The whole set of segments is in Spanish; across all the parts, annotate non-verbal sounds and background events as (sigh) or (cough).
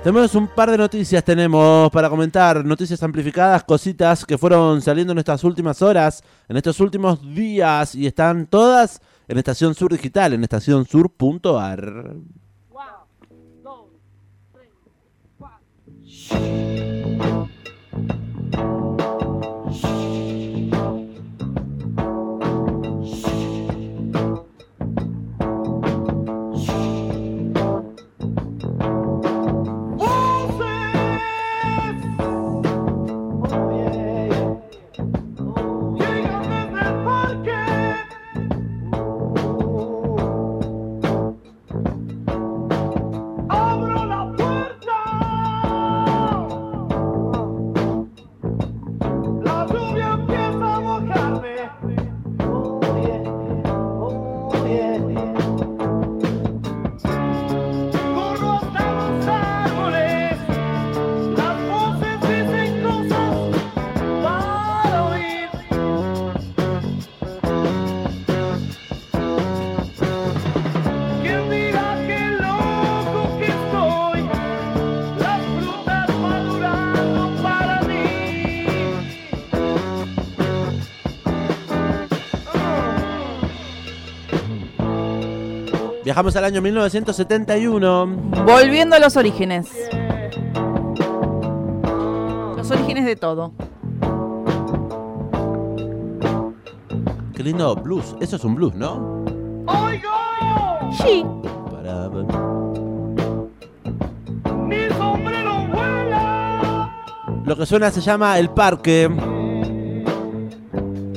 Tenemos un par de noticias, tenemos para comentar, noticias amplificadas, cositas que fueron saliendo en estas últimas horas, en estos últimos días, y están todas en Estación Sur Digital, en estacionsur.ar. ¡Abro Viajamos al año 1971. Volviendo a los orígenes. Los orígenes de todo. Qué lindo blues. Eso es un blues, ¿no? ¡Oigo! Sí. Para- ¡Mi sombrero vuela! Lo que suena se llama El Parque.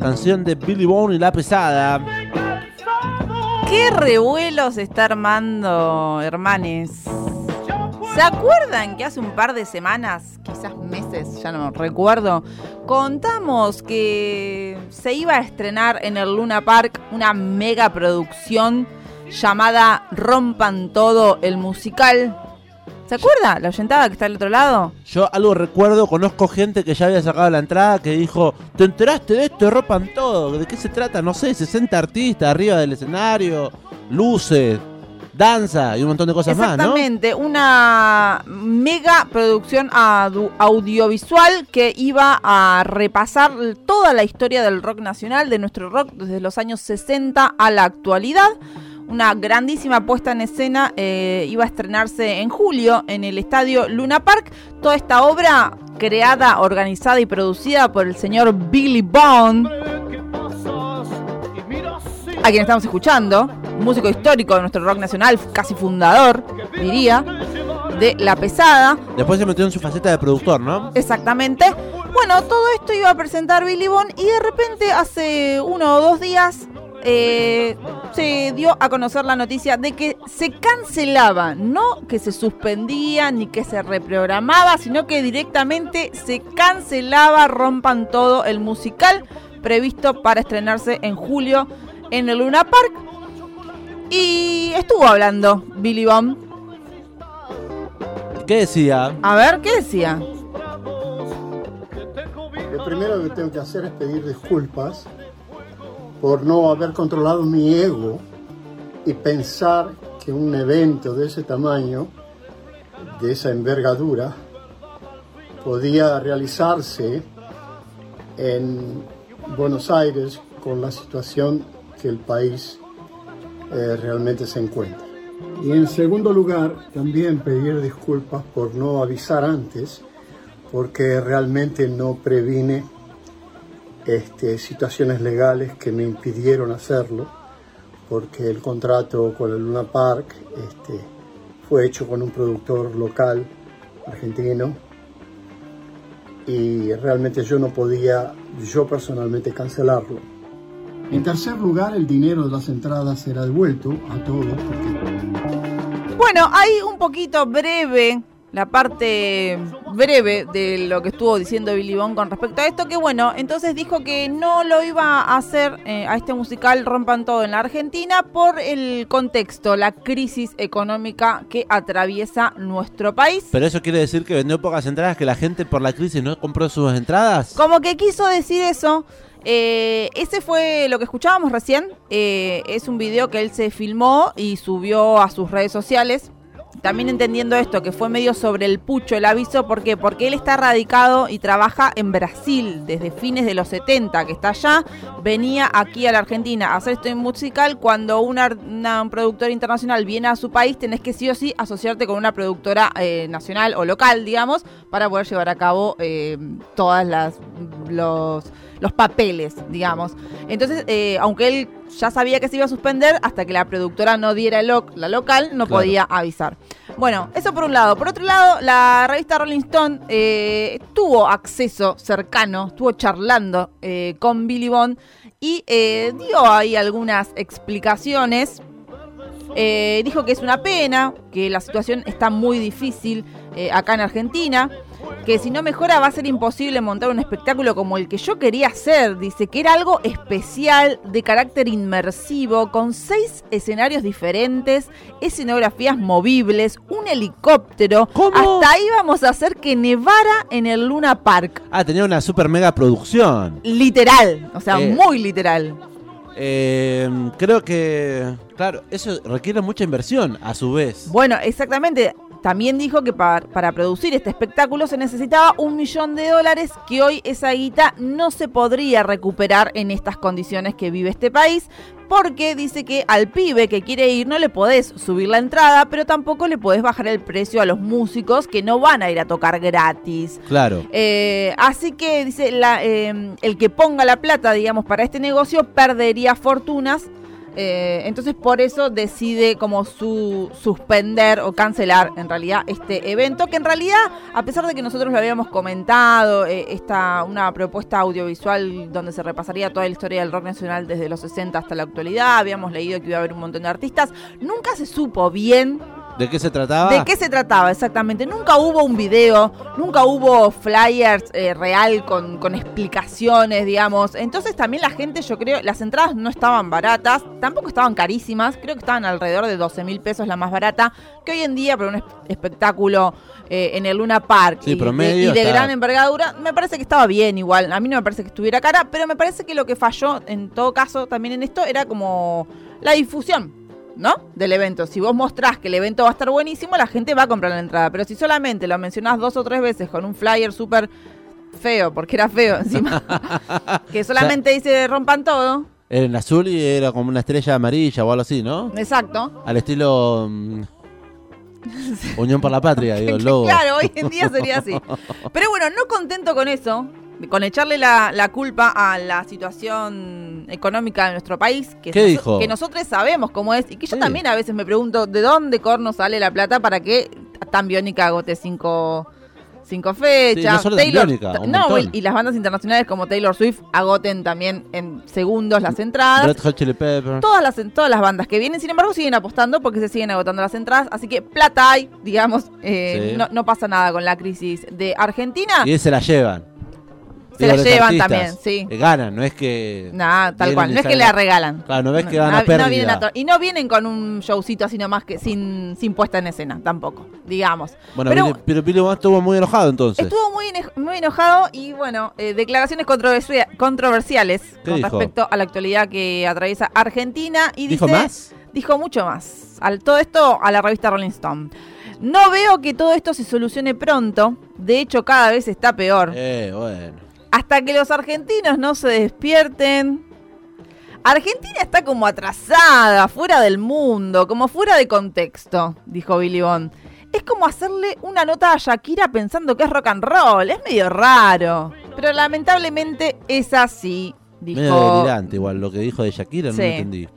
Canción de Billy Bone y La Pesada. ¿Qué revuelo se está armando, hermanes? ¿Se acuerdan que hace un par de semanas, quizás meses, ya no recuerdo, contamos que se iba a estrenar en el Luna Park una mega producción llamada Rompan Todo el musical? ¿Se acuerda? La oyentada que está al otro lado. Yo algo recuerdo, conozco gente que ya había sacado la entrada que dijo, ¿te enteraste de esto? Ropan todo. ¿De qué se trata? No sé, 60 artistas arriba del escenario, luces, danza y un montón de cosas más, ¿no? Exactamente, una mega producción audiovisual que iba a repasar toda la historia del rock nacional, de nuestro rock desde los años 60 a la actualidad. Una grandísima puesta en escena eh, iba a estrenarse en julio en el estadio Luna Park. Toda esta obra creada, organizada y producida por el señor Billy Bond, a quien estamos escuchando, músico histórico de nuestro rock nacional, casi fundador, diría, de La Pesada. Después se metió en su faceta de productor, ¿no? Exactamente. Bueno, todo esto iba a presentar Billy Bond y de repente hace uno o dos días eh, se dio a conocer la noticia de que se cancelaba, no que se suspendía ni que se reprogramaba, sino que directamente se cancelaba, rompan todo el musical previsto para estrenarse en julio en el Luna Park. Y estuvo hablando Billy Bond. ¿Qué decía? A ver, ¿qué decía? Lo primero que tengo que hacer es pedir disculpas por no haber controlado mi ego y pensar que un evento de ese tamaño, de esa envergadura, podía realizarse en Buenos Aires con la situación que el país eh, realmente se encuentra. Y en segundo lugar, también pedir disculpas por no avisar antes porque realmente no previne este, situaciones legales que me impidieron hacerlo, porque el contrato con el Luna Park este, fue hecho con un productor local argentino y realmente yo no podía, yo personalmente, cancelarlo. En tercer lugar, el dinero de las entradas será devuelto a todos, porque Bueno, hay un poquito breve la parte breve de lo que estuvo diciendo Billy Bond con respecto a esto, que bueno, entonces dijo que no lo iba a hacer eh, a este musical Rompan Todo en la Argentina por el contexto, la crisis económica que atraviesa nuestro país. Pero eso quiere decir que vendió pocas entradas, que la gente por la crisis no compró sus entradas. Como que quiso decir eso. eh, ese fue lo que escuchábamos recién. eh, es un video que él se filmó y subió a sus redes sociales también entendiendo esto, que fue medio sobre el pucho el aviso, ¿por qué? Porque él está radicado y trabaja en Brasil desde fines de los 70, que está allá, venía aquí a la Argentina a hacer esto en musical, cuando una, un productor internacional viene a su país, tenés que sí o sí asociarte con una productora eh, nacional o local, digamos, para poder llevar a cabo eh, todas las los, los papeles, digamos. Entonces, eh, aunque él ya sabía que se iba a suspender, hasta que la productora no diera el loc- la local, no Claro. podía avisar. Bueno, eso por un lado. Por otro lado, la revista Rolling Stone eh, tuvo acceso cercano, estuvo charlando eh, con Billy Bond y eh, dio ahí algunas explicaciones. Eh, dijo que es una pena, que la situación está muy difícil eh, acá en Argentina, que si no mejora va a ser imposible montar un espectáculo como el que yo quería hacer. Dice que era algo especial, de carácter inmersivo, con seis escenarios diferentes, escenografías movibles, un helicóptero. ¿Cómo? Hasta íbamos a hacer que nevara en el Luna Park. Ah, tenía una super mega producción. Literal, o sea, Eh. muy literal. Eh, creo que, claro, eso requiere mucha inversión a su vez. Bueno, exactamente. También dijo que par- para producir este espectáculo se necesitaba un millón de dólares, que hoy esa guita no se podría recuperar en estas condiciones que vive este país, porque dice que al pibe que quiere ir no le podés subir la entrada, pero tampoco le podés bajar el precio a los músicos que no van a ir a tocar gratis. Claro. Eh, así que dice, la, eh, el que ponga la plata, digamos, para este negocio perdería fortunas. Eh, entonces por eso decide como su suspender o cancelar en realidad este evento, que en realidad, a pesar de que nosotros lo habíamos comentado, eh, esta, una propuesta audiovisual donde se repasaría toda la historia del rock nacional desde los 60 hasta la actualidad, habíamos leído que iba a haber un montón de artistas, nunca se supo bien ¿De qué se trataba? ¿De qué se trataba exactamente? Nunca hubo un video, nunca hubo flyers eh, real con, con explicaciones, digamos. Entonces también la gente, yo creo, las entradas no estaban baratas, tampoco estaban carísimas, creo que estaban alrededor de 12 mil pesos la más barata, que hoy en día para un es- espectáculo eh, en el Luna Park Sí, y, de, promedio y de está- gran envergadura, me parece que estaba bien igual. A mí no me parece que estuviera cara, pero me parece que lo que falló en todo caso también en esto era como la difusión. ¿No? Del evento. Si vos mostrás que el evento va a estar buenísimo, la gente va a comprar la entrada. Pero si solamente lo mencionás dos o tres veces con un flyer súper feo, porque era feo encima, (laughs) que solamente dice rompan todo. Era en azul y era como una estrella amarilla o algo así, ¿no? Exacto. Al estilo mm, Unión por la Patria, digo, el (laughs) logo. Claro, hoy en día sería así. Pero bueno, no contento con eso, con echarle la, la culpa a la situación económica de nuestro país, que, ¿Qué dijo? que nosotros sabemos cómo es, y que yo Sí. también a veces me pregunto de dónde corno sale la plata para que tan biónica agote cinco, cinco fechas. no Biónica, un no, y, las bandas internacionales como Taylor Swift agoten también en segundos las entradas. Red Hot Chili Pepper. Todas las, todas las bandas que vienen, sin embargo, siguen apostando porque se siguen agotando las entradas. Así que plata hay, digamos. eh, Sí. no, no pasa nada con la crisis de Argentina. Y se la llevan. Se la llevan también, sí. eh, Ganan, no es que. Nah, tal cual. No es que salen le a- regalan. Claro, no ves que van a no to- y no vienen con un showcito así nomás que sin, sin puesta en escena, tampoco, digamos. Bueno, Pero- pero Bond estuvo muy enojado entonces. Estuvo muy, muy enojado y bueno, eh, declaraciones controversia- controversiales ¿Qué con dijo? respecto a la actualidad que atraviesa Argentina. Y ¿Dijo dice, más? Dijo mucho más. Al todo esto a la revista Rolling Stone. No veo que todo esto se solucione pronto. De hecho, cada vez está peor. Eh, bueno. Hasta que los argentinos no se despierten. Argentina está como atrasada, fuera del mundo, como fuera de contexto, dijo Billy Bond. Es como hacerle una nota a Shakira pensando que es rock and roll. Es medio raro. Pero lamentablemente es así, dijo. Medio delirante igual lo que dijo de Shakira, no lo entendí.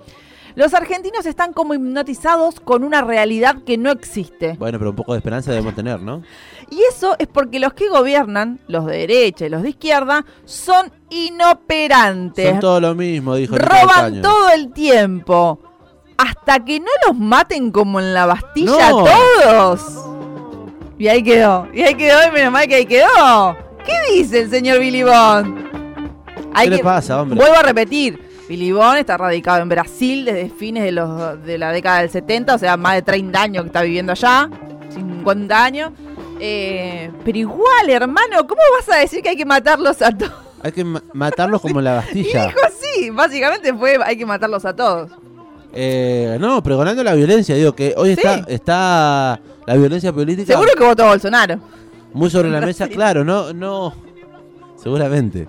Los argentinos están como hipnotizados con una realidad que no existe. Bueno, pero un poco de esperanza debemos tener, ¿no? Y eso es porque los que gobiernan, los de derecha y los de izquierda, son inoperantes. Son todo lo mismo, dijo roban todo el tiempo. Hasta que no los maten como en la Bastilla No. todos. Y ahí quedó. Y ahí quedó, y menos mal que ahí quedó. ¿Qué dice el señor Billy Bond? Hay ¿Qué le que- pasa, hombre? Vuelvo a repetir. Billy Bond está radicado en Brasil desde fines de, los, de la década del 70, o sea, más de 30 años que está viviendo allá, 50 años. Eh, pero igual, hermano, ¿cómo vas a decir que hay que matarlos a todos? Hay que ma- matarlos como la Y Bastilla. (laughs) dijo sí, básicamente fue hay que matarlos a todos. Eh, no, pregonando la violencia, digo que hoy está, Sí. está la violencia política Seguro que votó Bolsonaro. muy sobre la (laughs) mesa, claro, no, no, seguramente.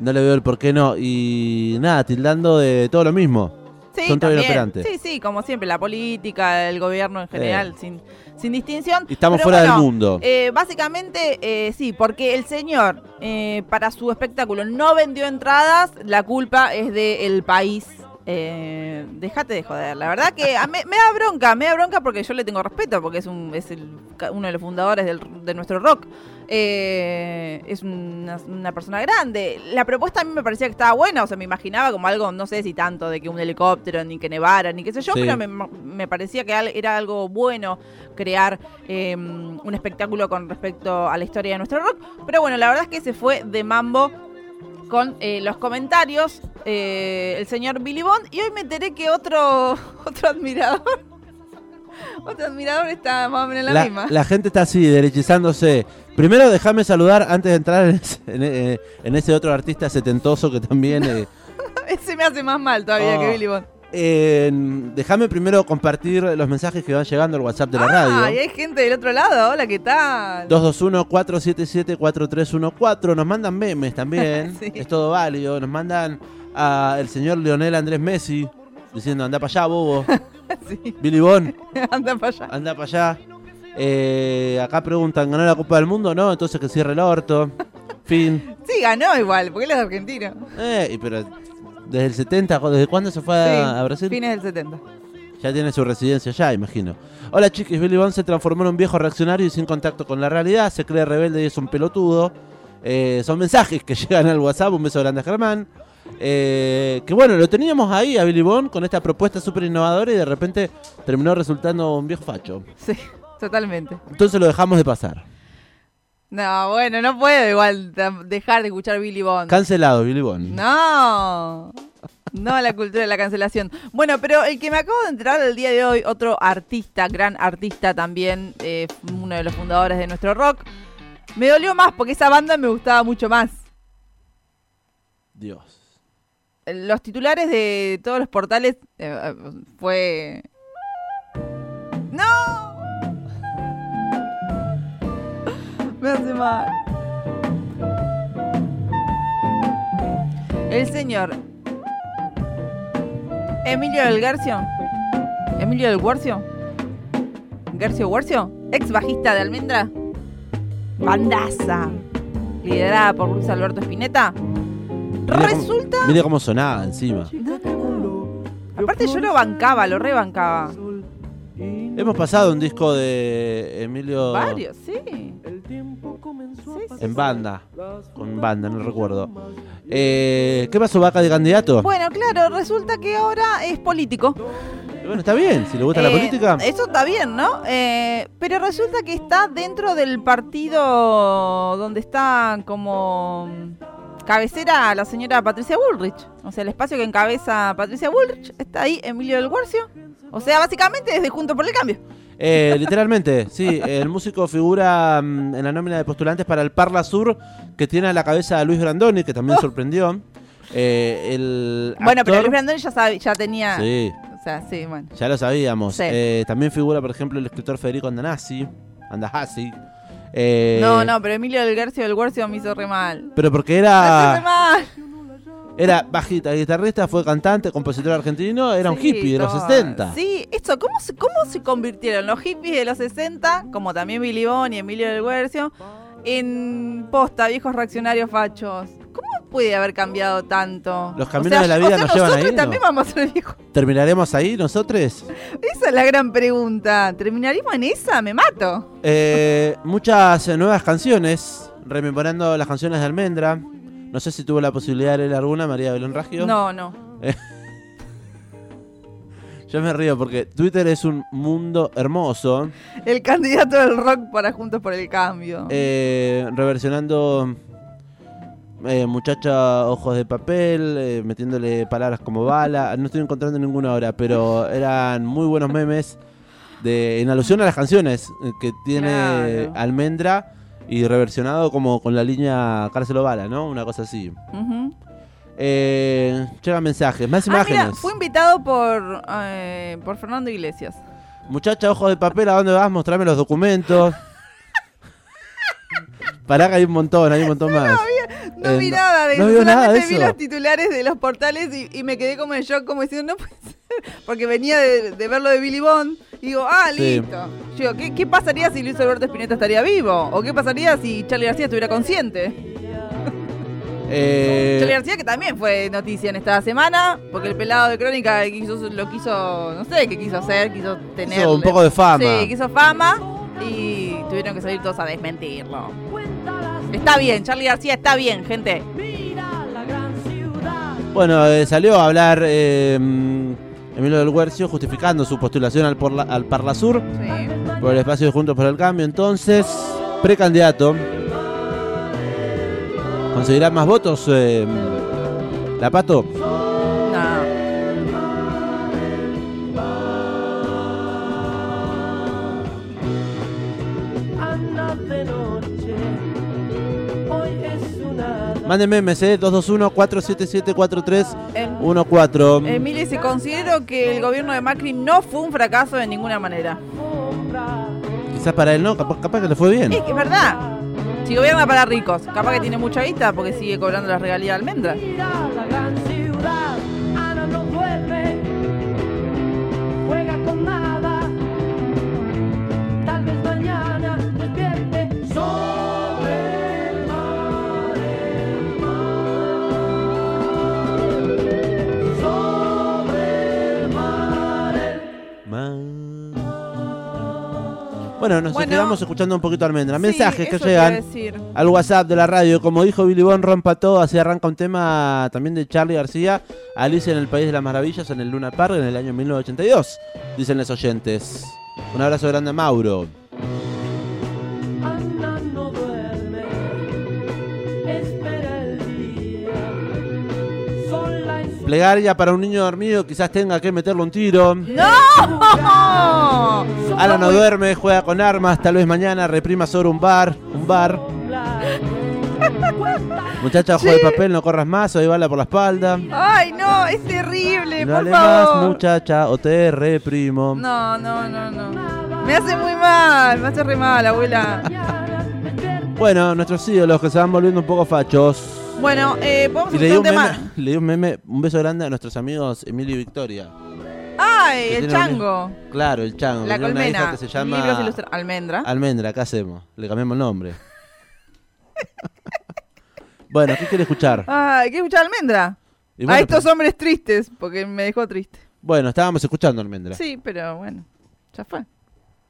No le veo el por qué no. Y nada, tildando de todo lo mismo. Sí, Son también. inoperantes. Sí, sí, como siempre, la política, el gobierno en general, sin, sin distinción. Y estamos Pero fuera bueno, del mundo. eh, básicamente, eh, sí, porque el señor eh, para su espectáculo no vendió entradas, la culpa es del país. Eh, déjate de joder, la verdad que a me da bronca, me da bronca porque yo le tengo respeto, porque es, un, es el- uno de los fundadores del- de nuestro rock. Eh, es una, una persona grande. La propuesta a mí me parecía que estaba buena, o sea, me imaginaba como algo, no sé si tanto de que un helicóptero, ni que nevara, ni qué sé yo, Sí. pero me, me parecía que era algo bueno crear eh, un espectáculo con respecto a la historia de nuestro rock. Pero bueno, la verdad es que se fue de mambo con eh, los comentarios eh, el señor Billy Bond y hoy me enteré que otro (laughs) otro admirador otro admirador está más o menos en la, La, misma. la gente está así, derechizándose. Primero déjame saludar antes de entrar en ese, en, eh, en ese otro artista setentoso que también... eh, (laughs) Ese me hace más mal todavía Oh. que Billy Bond. Eh, déjame primero compartir los mensajes que van llegando al WhatsApp de la Ah, y radio. hay gente del otro lado. Hola, ¿qué tal? 221-477-4314. Nos mandan memes también. (laughs) Sí. Es todo válido. Nos mandan a el señor Leonel Andrés Messi diciendo anda para allá, bobo. (laughs) Sí, Billy Bon, (laughs) anda para allá. anda para allá. Eh, acá preguntan, ¿ganó la Copa del Mundo? No, entonces que cierre el orto. Fin. Sí, ganó igual, porque él es argentino. Eh, y pero desde el 70, ¿desde cuándo se fue Sí, a Brasil? Fines del 70. Ya tiene su residencia allá, imagino. Hola chiquis, Billy Bond se transformó en un viejo reaccionario y sin contacto con la realidad, se cree rebelde y es un pelotudo. Eh, son mensajes que (laughs) llegan al WhatsApp, un beso grande a Germán. Eh, que bueno, lo teníamos ahí a Billy Bond con esta propuesta súper innovadora y de repente terminó resultando un viejo facho. Sí, totalmente. Entonces lo dejamos de pasar. No, bueno, no puedo igual dejar de escuchar Billy Bond. Cancelado, Billy Bond. No. No a la cultura de la cancelación. Bueno, pero el que me acabo de enterar el día de hoy, otro artista, gran artista también, eh, uno de los fundadores de nuestro rock, me dolió más porque esa banda me gustaba mucho más. Dios. Los titulares de todos los portales eh, fue... ¡No! Me hace mal. El señor Emilio del Garcio. Emilio del Guarcio. Garcio Guarcio. Ex bajista de Almendra. Bandaza. Liderada por Luis Alberto cómo- Resulta. Mira cómo sonaba encima. Aparte yo lo bancaba, lo rebancaba. Hemos pasado un disco de Emilio Varios, sí. En banda. Con banda, no recuerdo. Eh, ¿Qué pasó, vaca de candidato? Bueno, claro, resulta que ahora es político. Bueno, está bien, si le gusta la Eh, política. Eso está bien, ¿no? Eh, pero resulta que está dentro del partido donde está como cabecera la señora Patricia Bullrich. O sea, el espacio que encabeza Patricia Bullrich está ahí, Emilio del Guarcio. O sea, básicamente desde Junto por el Cambio. Eh, literalmente, sí. El músico figura mm, en la nómina de postulantes para el Parla Sur, que tiene a la cabeza a Luis Grandoni, que también sorprendió. Eh, el Oh. Bueno, pero actor- Luis Brandoni ya, sabe- ya tenía... Sí, O sea, sí, bueno. ya lo sabíamos. Sí. Eh, también figura, por ejemplo, el escritor Federico Andanasi. Andahasi. Eh, No, no, pero Emilio del Garcio del Guarcio me hizo re mal. Pero porque Me hace re era, mal. Era bajita, guitarrista, fue cantante, compositor argentino, era un Sí, hippie de los todo. 60. Sí, esto, ¿cómo se, ¿cómo se convirtieron los hippies de los 60, como también Billy Bond y Emilio del Guercio, en posta, viejos reaccionarios fachos? ¿Cómo puede haber cambiado tanto? Los caminos de la vida o sea, nos llevan nosotros ahí, ¿no? también vamos a ser viejos. ¿Terminaremos ahí nosotros? Esa es la gran pregunta. ¿Terminaríamos en esa? Me mato. Eh, muchas eh, nuevas canciones, rememorando las canciones de Almendra. No sé si tuvo la posibilidad de leer alguna, María Belén Raggio. No, no. (laughs) Yo me río porque Twitter es un mundo hermoso, El candidato del rock para Juntos por el Cambio. eh, reversionando eh, Muchacha Ojos de Papel, eh, metiéndole palabras como bala. No estoy encontrando ninguna ahora, pero (laughs) eran muy buenos memes de, en alusión a las canciones eh, que tiene Claro. Almendra y reversionado como con la línea Cárcel o Bala, ¿no? Una cosa así. Ujú. Eh, llegan mensajes, más Ah, imágenes. mira, fue invitado por, eh, por Fernando Iglesias. Muchacha, ojos de papel, ¿a dónde vas? Mostrame los documentos. (laughs) Pará que hay un montón, hay un montón más. No Eh, vi no- nada de no eso, vio nada solamente de vi los titulares de los portales y, y me quedé como en shock, como diciendo, no puede (laughs) porque venía de, de ver lo de Billy Bond y digo, ah, Sí. listo. Yo digo, ¿qué, qué pasaría si Luis Alberto Spinetta estaría vivo? ¿O qué pasaría si Charlie García estuviera consciente? (laughs) Eh, Charlie García que también fue noticia en esta semana, porque el pelado de Crónica quiso, lo quiso, no sé qué quiso hacer, quiso tener... Hizo un poco de fama. Sí, quiso fama y tuvieron que salir todos a desmentirlo. Está bien, Charlie García está bien, gente. Bueno, eh, salió a hablar eh, Emilio del Huercio justificando su postulación al, Parlasur Sí. por el espacio de Juntos por el Cambio. Entonces, precandidato. ¿Conseguirá más votos? Eh, ¿La Pato? No. Manden memes, eh, 221-477-4314. Em- Emilia, se considero que el gobierno de Macri no fue un fracaso de ninguna manera. Quizás para él no, capaz, capaz que le fue bien. Es que es verdad. Si gobierna para ricos, capaz que tiene mucha guita porque sigue cobrando la regalía de almendra. Bueno, nos Bueno. quedamos escuchando un poquito Almendra. Sí, Mensajes que llegan al WhatsApp de la radio. Como dijo Billy Bon, rompa todo. Así arranca un tema también de Charlie García. Alicia en el País de las Maravillas en el Luna Park en el año 1982. Dicen los oyentes. Un abrazo grande a Mauro. Plegaria para un niño dormido. Quizás tenga que meterle un tiro. ¡No! (laughs) Ala no duerme, juega con armas. Tal vez mañana reprima sobre un bar. Un bar. Muchacha, ojo de papel, no corras más. Hoy bala por la espalda. ¡Ay, no! Es terrible, No por hable más, favor. muchacha, o te reprimo. No, no, no, no. Me hace muy mal, me hace re mal, abuela. Bueno, nuestros ídolos que se van volviendo un poco fachos. Bueno, eh, le di escuchar un meme, tema. le di un meme, un beso grande a nuestros amigos Emilio y Victoria. ¡Ay, el chango! Claro, el chango. La tiene una hija colmena. que se llama Almendra. Almendra, ¿qué hacemos? Le cambiamos el nombre. (laughs) bueno, ¿qué quiere escuchar? Ay, ¿qué escuchar Almendra? Bueno, a estos pero- hombres tristes, porque me dejó triste. bueno, estábamos escuchando Almendra. Sí, pero bueno, ya fue.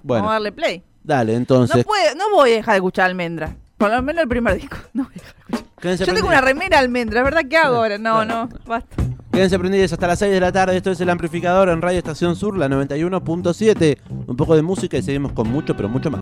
bueno, Vamos a darle play. dale, No, entonces. puedo, no voy a dejar de escuchar Almendra. Por lo menos el primer disco. (laughs) No voy a dejar de escuchar. Quédense Yo tengo una remera Almendra, ¿verdad? ¿Qué hago ahora? No, no, basta. Quédense prendidos hasta las 6 de la tarde. Esto es el amplificador en Radio Estación Sur, la 91.7. Un poco de música y seguimos con mucho, pero mucho más.